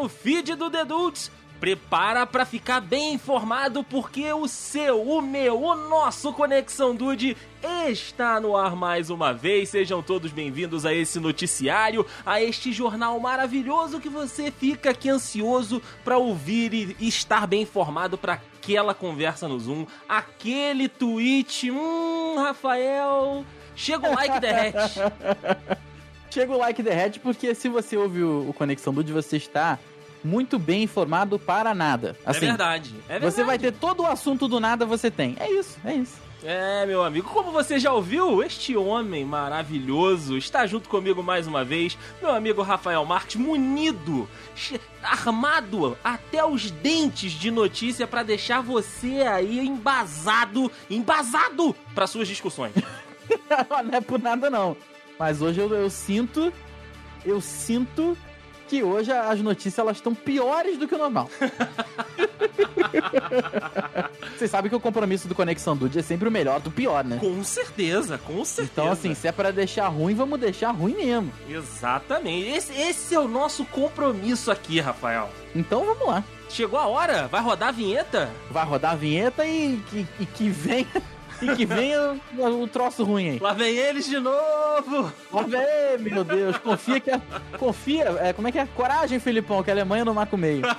no feed do The Dudes. Prepara para ficar bem informado porque o seu, o meu, o nosso Conexão Dude está no ar mais uma vez. Sejam todos bem-vindos a esse noticiário, a este jornal maravilhoso que você fica aqui ansioso para ouvir e estar bem informado para aquela conversa no Zoom, aquele tweet. Hum, Rafael, chega o like derrete. chega o like derrete porque se você ouve o Conexão Dude, você está muito bem informado para nada. É assim, é verdade. É verdade. Você vai ter todo o assunto do nada, você tem. É isso, é isso. É, meu amigo, como você já ouviu, este homem maravilhoso está junto comigo mais uma vez, meu amigo Rafael Marques, munido, armado até os dentes de notícia para deixar você aí embasado, embasado para suas discussões. não é por nada não, mas hoje eu, eu sinto, eu sinto que hoje as notícias elas estão piores do que o normal. Vocês sabem que o compromisso do Conexão Dude é sempre o melhor do pior, né? Com certeza, com certeza. Então, assim, se é para deixar ruim, vamos deixar ruim mesmo. Exatamente. Esse, esse é o nosso compromisso aqui, Rafael. Então vamos lá. Chegou a hora? Vai rodar a vinheta? Vai rodar a vinheta e, e, e que vem e que venha o, o troço ruim aí. Lá vem eles de novo! Lá vem, meu Deus. Confia que. É, confia. É, como é que é? Coragem, Filipão, que a Alemanha não marca o meio.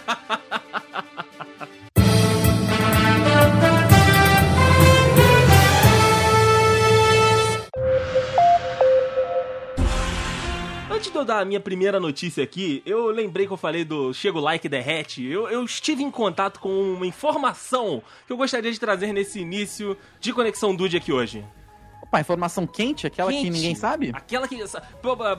eu dar a minha primeira notícia aqui, eu lembrei que eu falei do Chego Like Derrete. Eu, eu estive em contato com uma informação que eu gostaria de trazer nesse início de Conexão Dude aqui hoje. Opa, informação quente? Aquela quente. que ninguém sabe? Aquela que.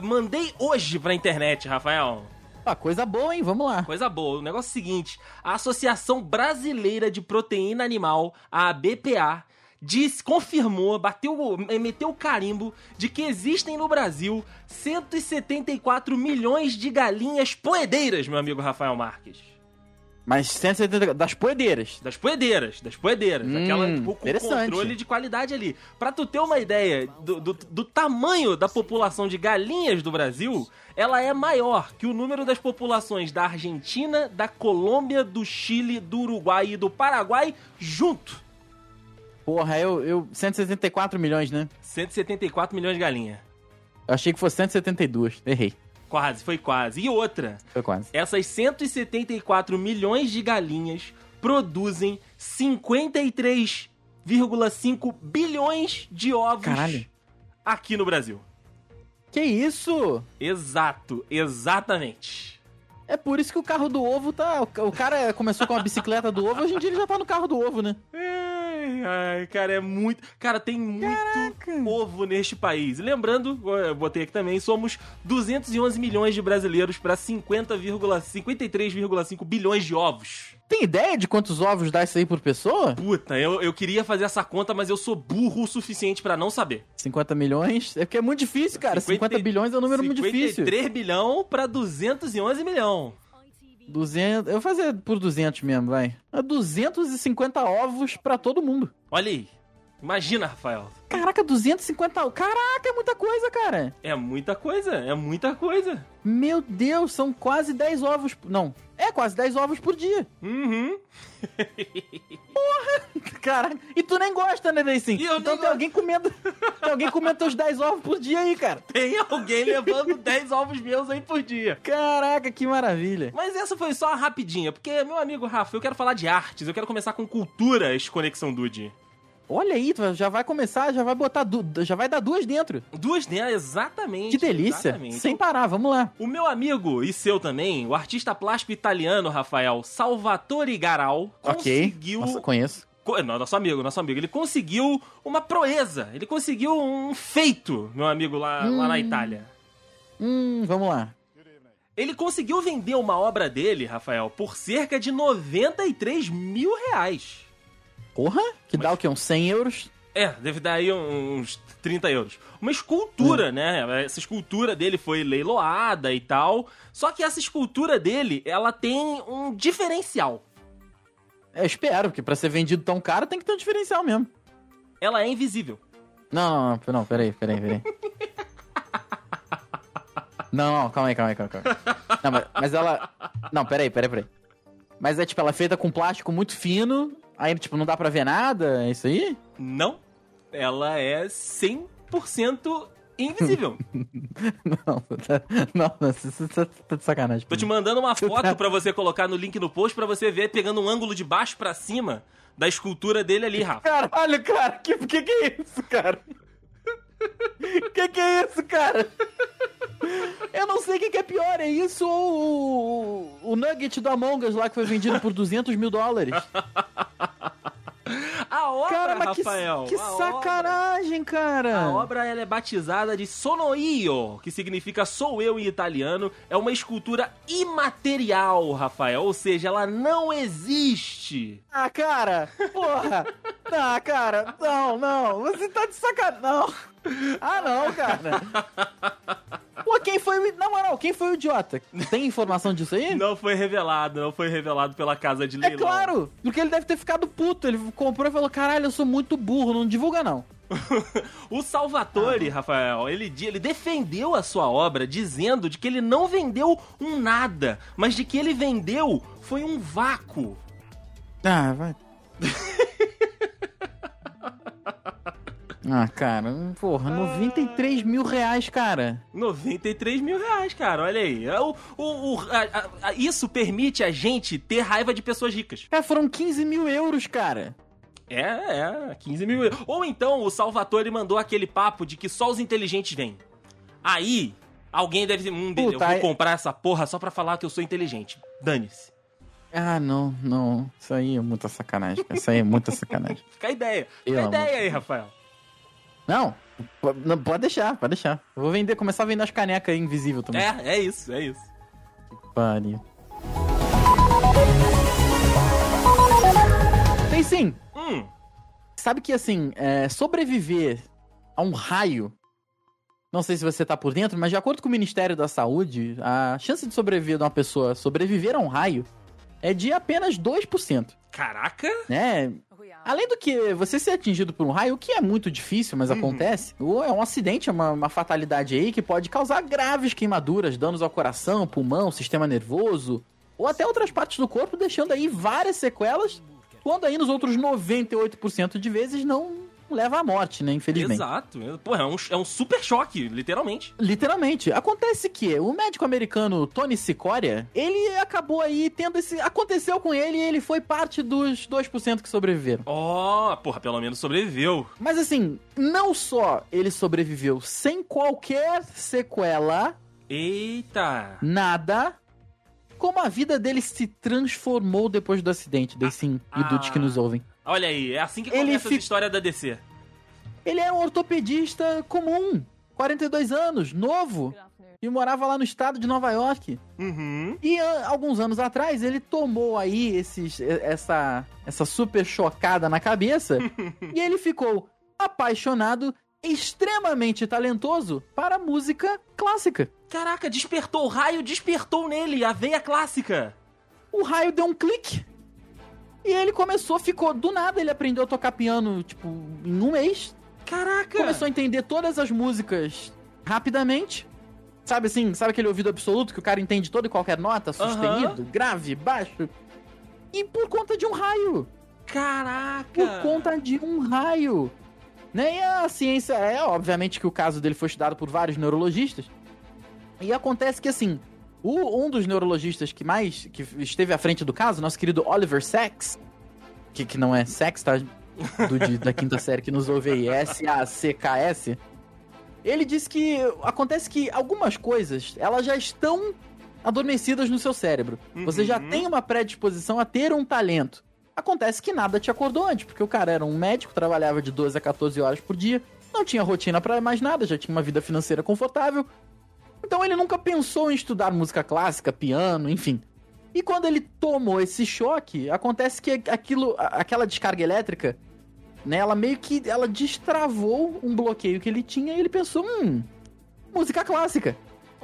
Mandei hoje pra internet, Rafael. Ah, coisa boa, hein? Vamos lá. Coisa boa. O negócio é o seguinte: a Associação Brasileira de Proteína Animal, a BPA, disse, confirmou, bateu, meteu o carimbo de que existem no Brasil 174 milhões de galinhas poedeiras, meu amigo Rafael Marques. Mas 170 das poedeiras. Das poedeiras, das poedeiras. Hum, aquela com, com controle de qualidade ali. Pra tu ter uma ideia do, do, do, tamanho da população de galinhas do Brasil, ela é maior que o número das populações da Argentina, da Colômbia, do Chile, do Uruguai e do Paraguai junto. Porra, eu, eu. 174 milhões, né? 174 milhões de galinha. Eu achei que fosse 172. Errei. Quase, foi quase. E outra. Foi quase. Essas 174 milhões de galinhas produzem 53,5 bilhões de ovos Caralho. aqui no Brasil. Que isso? Exato, exatamente. É por isso que o carro do ovo tá. O cara começou com a bicicleta do ovo, hoje em dia ele já tá no carro do ovo, né? É. Ai, cara, é muito. Cara, tem muito Caraca. ovo neste país. Lembrando, eu botei aqui também, somos 211 milhões de brasileiros para 53,5 bilhões de ovos. Tem ideia de quantos ovos dá isso aí por pessoa? Puta, eu, eu queria fazer essa conta, mas eu sou burro o suficiente para não saber. 50 milhões? É porque é muito difícil, cara. 50, 50 bilhões é um número muito difícil. 53 bilhão para 211 milhão. 200. Eu vou fazer por 200 mesmo, vai. 250 é ovos para todo mundo. Olha aí. Imagina, Rafael. Caraca, 250. Caraca, é muita coisa, cara. É muita coisa, é muita coisa. Meu Deus, são quase 10 ovos. Não, é quase 10 ovos por dia. Uhum. Porra! Caraca, e tu nem gosta, né, Deicinho? Então tem gosto. alguém comendo. Tem alguém comendo teus 10 ovos por dia aí, cara. Tem alguém levando 10 ovos meus aí por dia. Caraca, que maravilha. Mas essa foi só rapidinha, porque, meu amigo Rafa, eu quero falar de artes, eu quero começar com culturas Conexão Dude. Olha aí, já vai começar, já vai botar, já vai dar duas dentro. Duas dentro, exatamente. Que delícia. Exatamente. Sem parar, vamos lá. O meu amigo e seu também, o artista plástico italiano, Rafael Salvatore Garal, conseguiu... Ok, Nossa, conheço. Nosso amigo, nosso amigo. Ele conseguiu uma proeza. Ele conseguiu um feito, meu amigo, lá, hum, lá na hum. Itália. Hum, vamos lá. Ele conseguiu vender uma obra dele, Rafael, por cerca de 93 mil reais. Porra, que Mas... dá o quê? Uns 100 euros? É, deve dar aí uns 30 euros. Uma escultura, hum. né? Essa escultura dele foi leiloada e tal. Só que essa escultura dele, ela tem um diferencial. É, espero, porque pra ser vendido tão caro tem que ter um diferencial mesmo. Ela é invisível. Não, não, não, não peraí, peraí, peraí. Não, calma aí, calma aí, calma aí. Não, mas, mas ela. Não, peraí, peraí, peraí. Mas é tipo, ela é feita com plástico muito fino, aí, tipo, não dá pra ver nada, é isso aí? Não. Ela é 100% invisível. não, tá, não, você tá, tá de sacanagem. Tô te mandando uma foto pra você colocar no link no post pra você ver pegando um ângulo de baixo pra cima da escultura dele ali, Rafa. Caralho, cara, que que, que é isso, cara? que que é isso, cara? Eu não sei o que, que é pior, é isso ou o, o nugget do Among Us lá que foi vendido por 200 mil dólares? A obra, Cara, mas Rafael. que, que sacanagem, Obra, cara. a obra ela é batizada de Sono Io, que significa sou eu em italiano. É uma escultura imaterial, Rafael. Ou seja, ela não existe. Ah, cara, porra. Não, cara, não, não. Você tá de sacanagem. Não. Ah, não, cara. Pô, quem foi o... Na moral, quem foi o idiota? Tem informação disso aí? Não foi revelado, não foi revelado pela casa de É leilão. claro, porque ele deve ter ficado puto. Ele comprou e falou: caralho, eu sou muito burro, não divulga não. O Salvatore, Rafael, ele, ele defendeu a sua obra dizendo de que ele não vendeu um nada, mas de que ele vendeu foi um vácuo. Ah, vai. ah, cara, porra, 93 mil reais, cara. 93 mil reais, cara, olha aí. É O, o, o- a- a- isso permite a gente ter raiva de pessoas ricas. Cara, foram 15 mil euros, cara. É, é, 15 mil. Ou então o Salvatore mandou aquele papo de que só os inteligentes vêm. Aí, alguém deve dizer, hum, eu Puta, vou aí- comprar essa porra só pra falar que eu sou inteligente. Dane-se. Ah, não, não. Isso aí é muita sacanagem. Isso aí é muita sacanagem. Fica a ideia. Fica a ideia de aí, Rafael. Não, não, pode deixar, pode deixar. Eu vou vender, começar a vender as canecas invisível também. É, é isso, é isso. Pariu. Tem sim. Hum, Sabe que, assim, é, sobreviver a um raio. Não sei se você tá por dentro, mas de acordo com o Ministério da Saúde, a chance de sobreviver de uma pessoa sobreviver a um raio é de apenas 2%. caraca. Né? Além do que você ser atingido por um raio, o que é muito difícil, mas Uhum. acontece, ou é um acidente, é uma, uma fatalidade aí que pode causar graves queimaduras, danos ao coração, pulmão, sistema nervoso, ou até outras partes do corpo, deixando aí várias sequelas, quando aí nos outros 98% de vezes não leva à morte, né? Infelizmente. Exato. Porra, é um, é um super choque, literalmente. Literalmente. Acontece que o médico americano Tony Sicoria, ele acabou aí tendo esse. Aconteceu com ele e ele foi parte dos 2% que sobreviveram. Ó, porra, pelo menos sobreviveu. Mas assim, não só ele sobreviveu sem qualquer sequela, Eita. nada, como a vida dele se transformou depois do acidente. Sim, Ah. e dudes que nos ouvem. Olha aí, é assim que Ele começa fi- essa história da DC. Ele é um ortopedista comum, 42 anos, novo, e morava lá no estado de Nova York. Uhum. E ah, alguns anos atrás ele tomou aí esses, essa, essa super chocada na cabeça e ele ficou apaixonado, extremamente talentoso para música clássica. Caraca, despertou o raio, despertou nele a veia clássica. O raio deu um clique e ele começou, ficou do nada, ele aprendeu a tocar piano tipo em um mês, Caraca. começou a entender todas as músicas rapidamente. Sabe assim, sabe aquele ouvido absoluto que o cara entende toda e qualquer nota, sustenido, grave, baixo? E por conta de um raio. Caraca. Por conta de um raio. Né? E a ciência é, obviamente, que o caso dele foi estudado por vários neurologistas. E acontece que, assim, o- um dos neurologistas que mais que esteve à frente do caso, nosso querido Oliver Sacks, que, que não é Sacks, tá? Do, de- da quinta série que nos ouve aí, S-A-C-K-S. Ele disse que acontece que algumas coisas, elas já estão adormecidas no seu cérebro. Você já Uhum. tem uma predisposição a ter um talento. Acontece que nada te acordou antes, porque o cara era um médico, trabalhava de 12 a 14 horas por dia, não tinha rotina pra mais nada, já tinha uma vida financeira confortável. Então ele nunca pensou em estudar música clássica, piano, enfim. E quando ele tomou esse choque, acontece que aquilo, aquela descarga elétrica, né, ela meio que ela destravou um bloqueio que ele tinha e ele pensou, hum, música clássica.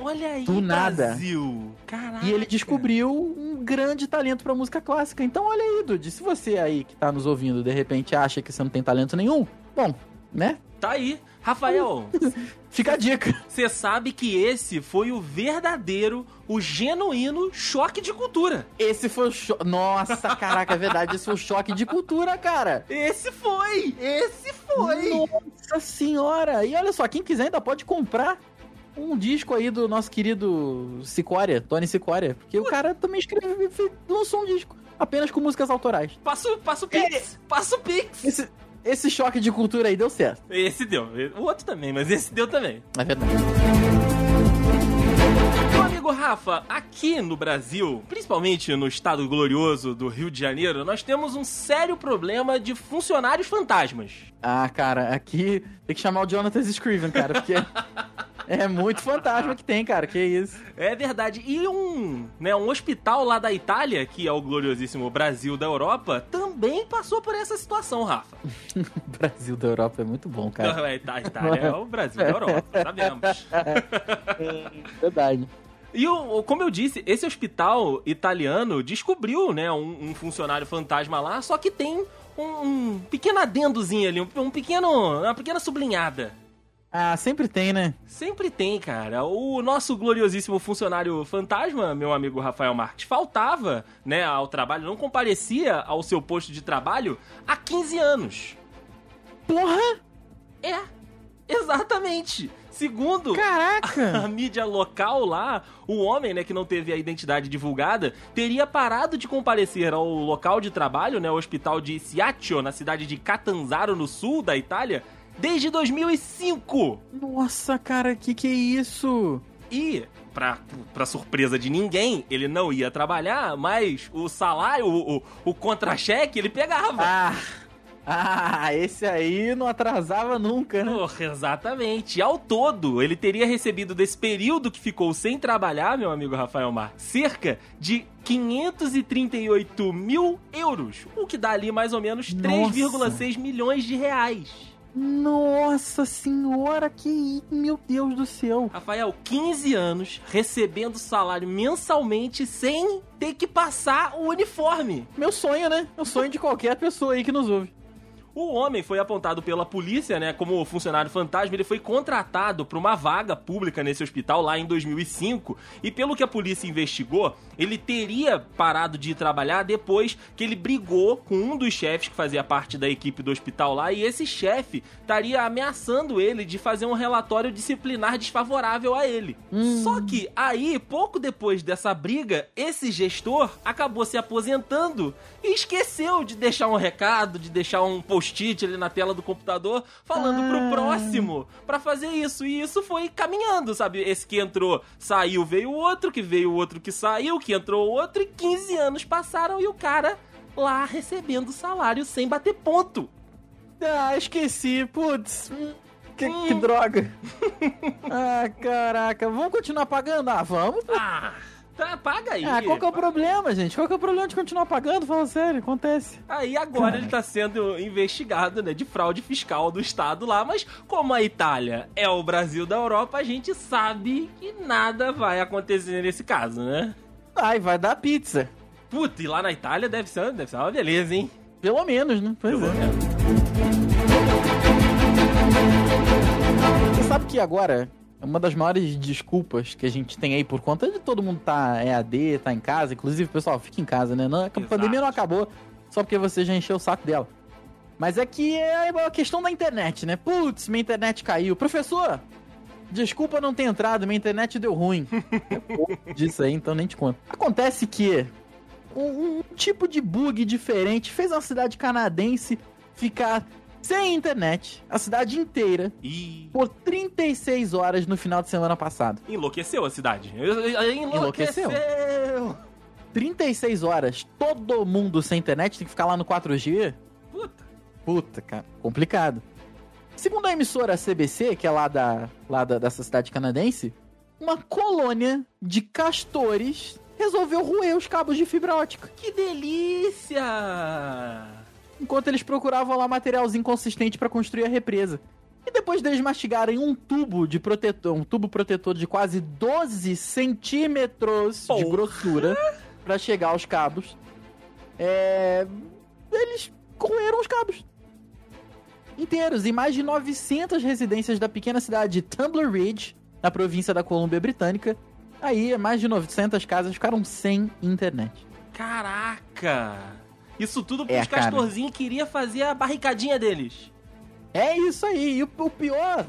Olha aí, Do nada. Brasil. Caraca. E ele descobriu um grande talento pra música clássica. Então olha aí, Dude, se você aí que tá nos ouvindo de repente acha que você não tem talento nenhum, bom, né? Tá aí. Rafael, Fica a dica. você sabe que esse foi o verdadeiro, o genuíno choque de cultura. Esse foi o choque. Nossa, caraca, é verdade. Esse foi o choque de cultura, cara. Esse foi! Esse foi! Nossa senhora! E olha só, quem quiser ainda pode comprar um disco aí do nosso querido Sicória, Tony Sicória. Porque o cara também escreveu, lançou um disco apenas com músicas autorais. Passa, o- passa o Pix! Passa o Pix! Esse, esse choque de cultura aí deu certo. Esse deu. O outro também, mas esse deu também. É verdade. Meu amigo Rafa, aqui no Brasil, principalmente no estado glorioso do Rio de Janeiro, nós temos um sério problema de funcionários fantasmas. Ah, cara, aqui tem que chamar o Jonathan Scriven, cara, porque é muito fantasma que tem, cara. Que isso. É verdade. E um, né, um hospital lá da Itália, que é o gloriosíssimo Brasil da Europa, também passou por essa situação, Rafa. Brasil da Europa é muito bom, cara. Não, é, Ita- Itália é o Brasil da Europa, sabemos. Verdade. E o, como eu disse, esse hospital italiano descobriu, né, um, um funcionário fantasma lá, só que tem um, um pequeno adendozinho ali, um, um pequeno, uma pequena sublinhada. Ah, sempre tem, né? Sempre tem, cara. O nosso gloriosíssimo funcionário fantasma, meu amigo Rafael Marques, faltava, né, ao trabalho, não comparecia ao seu posto de trabalho há 15 anos. Porra! É, exatamente. Segundo a Caraca! mídia local lá, o homem, né, que não teve a identidade divulgada, teria parado de comparecer ao local de trabalho, né, o hospital de Siaccio, na cidade de Catanzaro, no sul da Itália, desde 2005. Nossa, cara, que que é isso? E, pra, pra surpresa de ninguém, ele não ia trabalhar, mas o salário, o, o, o contra-cheque, ele pegava. Ah! Ah, esse aí não atrasava nunca, né? Porra, exatamente. Ao todo, ele teria recebido desse período que ficou sem trabalhar, meu amigo Rafael Mar, cerca de 538 mil euros, o que dá ali mais ou menos Nossa. 3,6 milhões de reais. Nossa senhora, que meu Deus do céu. Rafael, 15 anos recebendo salário mensalmente sem ter que passar o uniforme. Meu sonho, né? O sonho de qualquer pessoa aí que nos ouve. O homem foi apontado pela polícia, né, como funcionário fantasma. Ele foi contratado para uma vaga pública nesse hospital lá em 2005. E pelo que a polícia investigou, ele teria parado de trabalhar depois que ele brigou com um dos chefes que fazia parte da equipe do hospital lá. E esse chefe estaria ameaçando ele de fazer um relatório disciplinar desfavorável a ele. Só que aí, pouco depois dessa briga, esse gestor acabou se aposentando e esqueceu de deixar um recado, de deixar um post-it ali na tela do computador falando Ah. pro próximo pra fazer isso. E isso foi caminhando, sabe? Esse que entrou, saiu, veio o outro, que veio o outro que saiu, que entrou outro, e 15 anos passaram e o cara lá recebendo salário sem bater ponto. Ah, esqueci. Putz. hum, Que, Hum. que droga. ah, caraca. Vamos continuar pagando? Ah, vamos. Ah, tá, paga aí. Ah, qual que é o problema, gente? Qual que é o problema de continuar pagando? Fala sério, acontece. Aí agora ele tá sendo investigado, né, de fraude fiscal do Estado lá, mas como a Itália é o Brasil da Europa, a gente sabe que nada vai acontecer nesse caso, né? Ai, vai dar pizza. Puta, e lá na Itália deve ser, deve ser uma beleza, hein? Pelo menos, né? Pois Pelo é. menos. Você sabe que agora, uma das maiores desculpas que a gente tem aí por conta de todo mundo tá EAD, tá em casa, inclusive, pessoal, fica em casa, né? Não, a Exato. pandemia não acabou só porque você já encheu o saco dela. Mas é que é a questão da internet, né? Putz, minha internet caiu. Professor, desculpa não ter entrado, minha internet deu ruim. É pouco disso aí, então nem te conto. Acontece que um, um tipo de bug diferente fez uma cidade canadense ficar sem internet, a cidade inteira, E por 36 horas no final de semana passado. enlouqueceu a cidade. Enlouqueceu. Enlouqueceu? 36 horas, todo mundo sem internet, tem que ficar lá no 4G. Puta. Puta, cara, complicado. Segundo a emissora CBC, que é lá, da, lá da, dessa cidade canadense, uma colônia de castores resolveu roer os cabos de fibra ótica. Que delícia! Enquanto eles procuravam lá materialzinho consistente pra construir a represa. E depois deles mastigarem um tubo de protetor, um tubo protetor de quase 12 centímetros de Porra! grossura pra chegar aos cabos, é... eles roeram os cabos. inteiros e mais de 900 residências da pequena cidade de Tumbler Ridge, na província da Colômbia Britânica. Aí, mais de 900 casas ficaram sem internet. Caraca! Isso tudo pros É, cara. castorzinhos queria fazer a barricadinha deles. É isso aí. E o, o pior,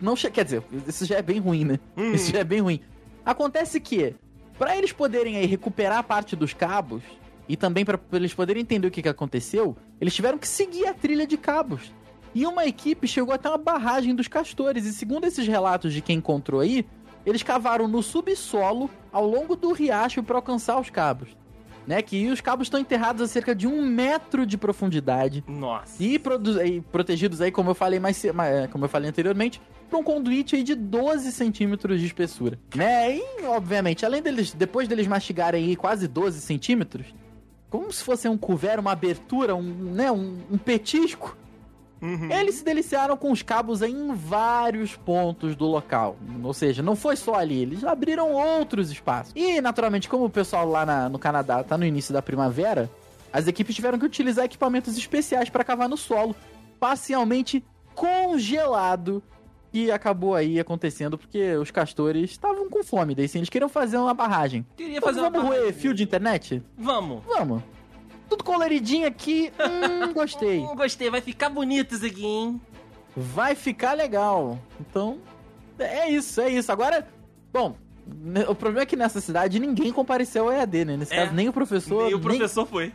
não quer dizer, isso já é bem ruim, né? Uhum. Isso já é bem ruim. Acontece que, pra eles poderem aí recuperar a parte dos cabos e também pra eles poderem entender o que, que aconteceu, eles tiveram que seguir a trilha de cabos. E uma equipe chegou até uma barragem dos castores. E segundo esses relatos de quem encontrou aí, eles cavaram no subsolo ao longo do riacho para alcançar os cabos. Né? Que os cabos estão enterrados a cerca de um metro de profundidade. Nossa. E, e protegidos aí, como eu falei mais, é, como eu falei anteriormente, por um conduíte aí de 12 centímetros de espessura. Né? E, obviamente, além deles, depois deles mastigarem aí quase 12 centímetros, como se fosse um couvert, uma abertura, um, né, um, um petisco, Uhum. eles se deliciaram com os cabos em vários pontos do local. Ou seja, não foi só ali, eles abriram outros espaços. E, naturalmente, como o pessoal lá na- no Canadá tá no início da primavera, as equipes tiveram que utilizar equipamentos especiais para cavar no solo, parcialmente congelado. E acabou aí acontecendo porque os castores estavam com fome, daí sim, eles queriam fazer uma barragem. Queria Então, fazer uma vamos roer barragem. fio de internet? Vamos. Vamos. Tudo coloridinho aqui, hum, gostei. Hum, gostei, vai ficar bonito isso aqui, hein? vai ficar legal. Então, é isso, é isso. Agora, bom, o problema é que nessa cidade ninguém compareceu ao EAD, né? Nesse É. caso, nem o professor, E o nem professor foi.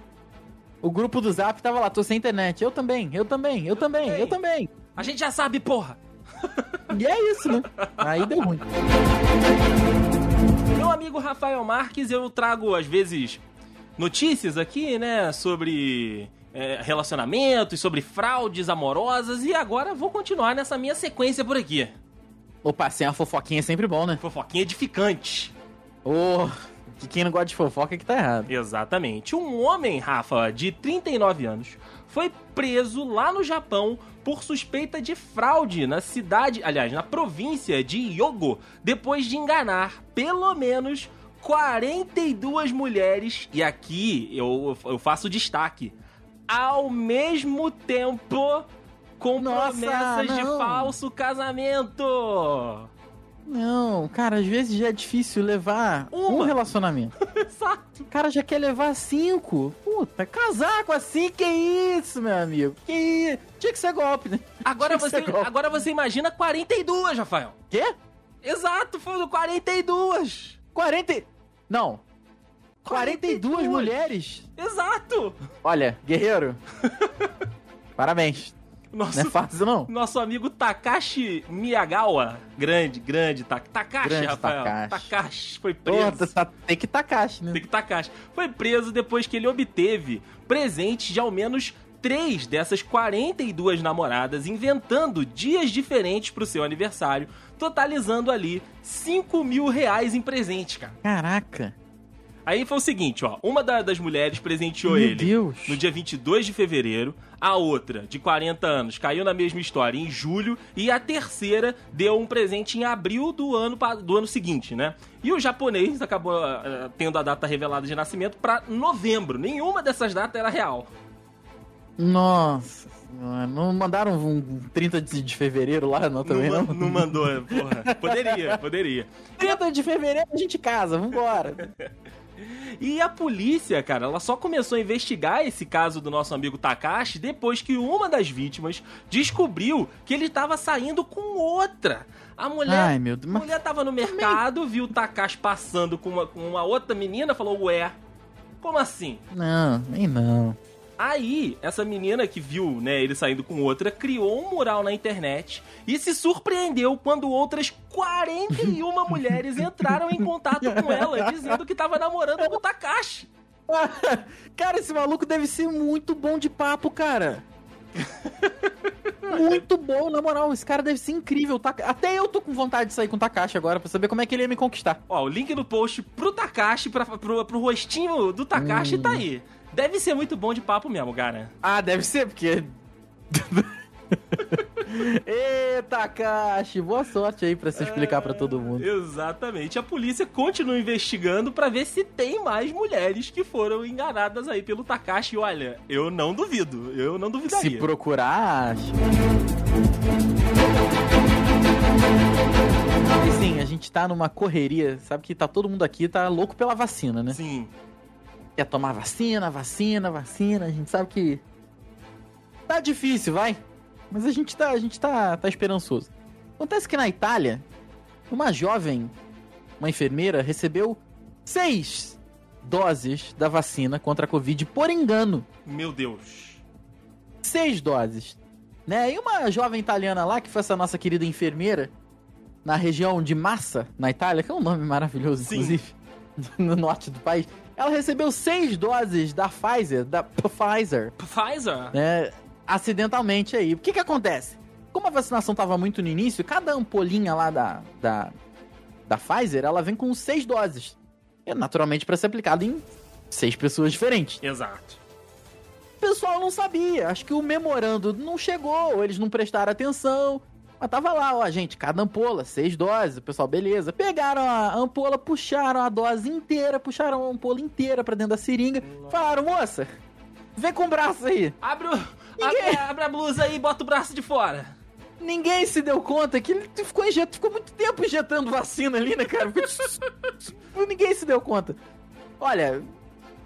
o grupo do Zap tava lá, tô sem internet. Eu também, eu também, eu também, também. eu também. A gente já sabe, porra. E é isso, né? Aí deu ruim. Meu amigo Rafael Marques, eu trago às vezes notícias aqui, né, sobre é, relacionamentos, sobre fraudes amorosas e agora vou continuar nessa minha sequência por aqui. Opa, sem a fofoquinha é sempre bom, né? Fofoquinha edificante. Ô, que quem não gosta de fofoca é que tá errado. Exatamente. Um homem, Rafa, de 39 anos, foi preso lá no Japão por suspeita de fraude na cidade, aliás, na província de Hyogo, depois de enganar pelo menos 42 mulheres, e aqui eu, eu faço destaque, ao mesmo tempo com Nossa, promessas de não. falso casamento. Não, cara, às vezes já é difícil levar um Uma. relacionamento. Exato. O cara já quer levar cinco. Puta, casar com assim, que isso, meu amigo? Que isso? Tinha que ser golpe, né? Agora Tinha você, golpe. agora você imagina 42, Rafael. Quê? Exato, foram 42. 40. e- Não. 42, 42. mulheres? Exato. Olha, guerreiro. Parabéns. Nosso, Não é fácil, não. nosso amigo Takashi Miyagawa. Grande, grande. Ta Takashi, Grande Rafael. Takashi. foi preso. Pô, tá, tem que Takashi, né? Tem que Takashi. Foi preso depois que ele obteve presentes de ao menos três dessas 42 namoradas, inventando dias diferentes pro seu aniversário, totalizando ali 5 mil reais em presente, cara. Caraca. Aí foi o seguinte, ó. Uma da- das mulheres presenteou Meu ele Deus. no dia 22 de fevereiro. A outra, de 40 anos, caiu na mesma história em julho. E a terceira deu um presente em abril do ano, do ano seguinte, né? E o japonês acabou ah, tendo a data revelada de nascimento pra novembro. Nenhuma dessas datas era real. Nossa senhora. Não mandaram um 30 de fevereiro lá, não, também não, não? não mandou, porra. Poderia, poderia. 30 de fevereiro a gente casa, vambora. E a polícia, cara, ela só começou a investigar esse caso do nosso amigo Takashi depois que uma das vítimas descobriu que ele estava saindo com outra. A mulher, Ai, meu Deus. a mulher tava no mercado, viu o Takashi passando com uma, com uma outra menina, falou, ué, como assim? não, nem não. Aí, essa menina que viu, né, ele saindo com outra, criou um mural na internet e se surpreendeu quando outras 41 mulheres entraram em contato com ela, dizendo que tava namorando com o Takashi. cara, esse maluco deve ser muito bom de papo, cara. muito bom, na moral. Esse cara deve ser incrível. Taka- Até eu tô com vontade de sair com o Takashi agora pra saber como é que ele ia me conquistar. Ó, o link no post pro Takashi, pra, pro, pro rostinho do Takashi Hum. tá aí. Deve ser muito bom de papo mesmo, cara. Ah, deve ser, porque. Eita, Takashi, boa sorte aí pra você explicar pra todo mundo. Exatamente. A polícia continua investigando pra ver se tem mais mulheres que foram enganadas aí pelo Takashi. Olha, eu não duvido. Eu não duvidaria. Se procurar. E sim, a gente tá numa correria, sabe que tá todo mundo aqui tá louco pela vacina, né? Sim. Quer tomar vacina, vacina, vacina, a gente sabe que tá difícil, vai. Mas a gente tá, a gente tá, tá esperançoso. Acontece que na Itália, uma jovem, uma enfermeira, recebeu seis doses da vacina contra a Covid por engano. Meu Deus. Seis doses. Né? E uma jovem italiana lá, que foi essa nossa querida enfermeira, na região de Massa, na Itália, que é um nome maravilhoso, Sim. inclusive, no norte do país, ela recebeu seis doses da Pfizer, da Pfizer, Pfizer? né, acidentalmente aí. O que que acontece? Como a vacinação tava muito no início, cada ampolinha lá da, da, da Pfizer, ela vem com seis doses. É naturalmente para ser aplicado em seis pessoas diferentes. Exato. O pessoal não sabia, acho que o memorando não chegou, ou eles não prestaram atenção. Mas tava lá, ó, gente, cada ampola, seis doses. O pessoal, beleza. Pegaram a ampola, puxaram a dose inteira, puxaram a ampola inteira pra dentro da seringa. Falaram, moça, vem com o braço aí. Abre, o- Ninguém- abre, abre a blusa aí e bota o braço de fora. Ninguém se deu conta que ele ficou, injet... ficou muito tempo injetando vacina ali, né, cara? Ninguém se deu conta. Olha,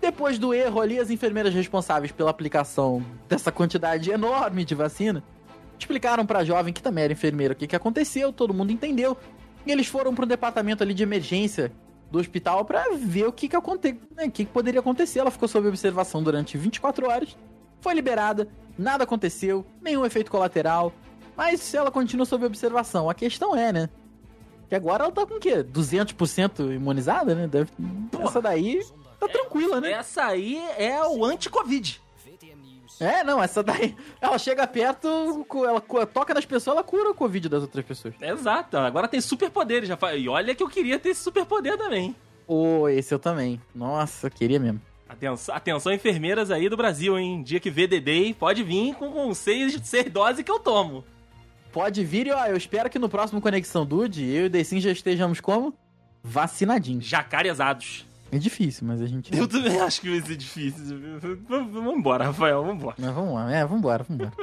depois do erro ali, as enfermeiras responsáveis pela aplicação dessa quantidade enorme de vacina explicaram pra jovem, que também era enfermeira, o que, que aconteceu, todo mundo entendeu. E eles foram pro departamento ali de emergência do hospital pra ver o que que, aconte... né, o que que poderia acontecer. Ela ficou sob observação durante 24 horas, foi liberada, nada aconteceu, nenhum efeito colateral, mas ela continua sob observação. A questão é, né? Que agora ela tá com o quê? 200% imunizada, né? Deve... Essa daí tá tranquila, né? Essa aí é o anti-Covid. É, não, essa daí. Ela chega perto, ela toca nas pessoas, ela cura o Covid das outras pessoas. Exato. Agora tem superpoderes. Já E olha que eu queria ter esse superpoder também. Ô, esse eu também. Nossa, eu queria mesmo. Atenção, atenção, enfermeiras aí do Brasil, hein? Dia que vê DD, pode vir com, com seis, seis doses que eu tomo. Pode vir e, ó, eu espero que no próximo Conexão Dude, eu e o Decim já estejamos como? Vacinadinhos. Jacarezados. É difícil, mas a gente. Eu também acho que vai ser difícil. Embora, Rafael, vamos embora. Mas vamos lá, é, vambora, vambora.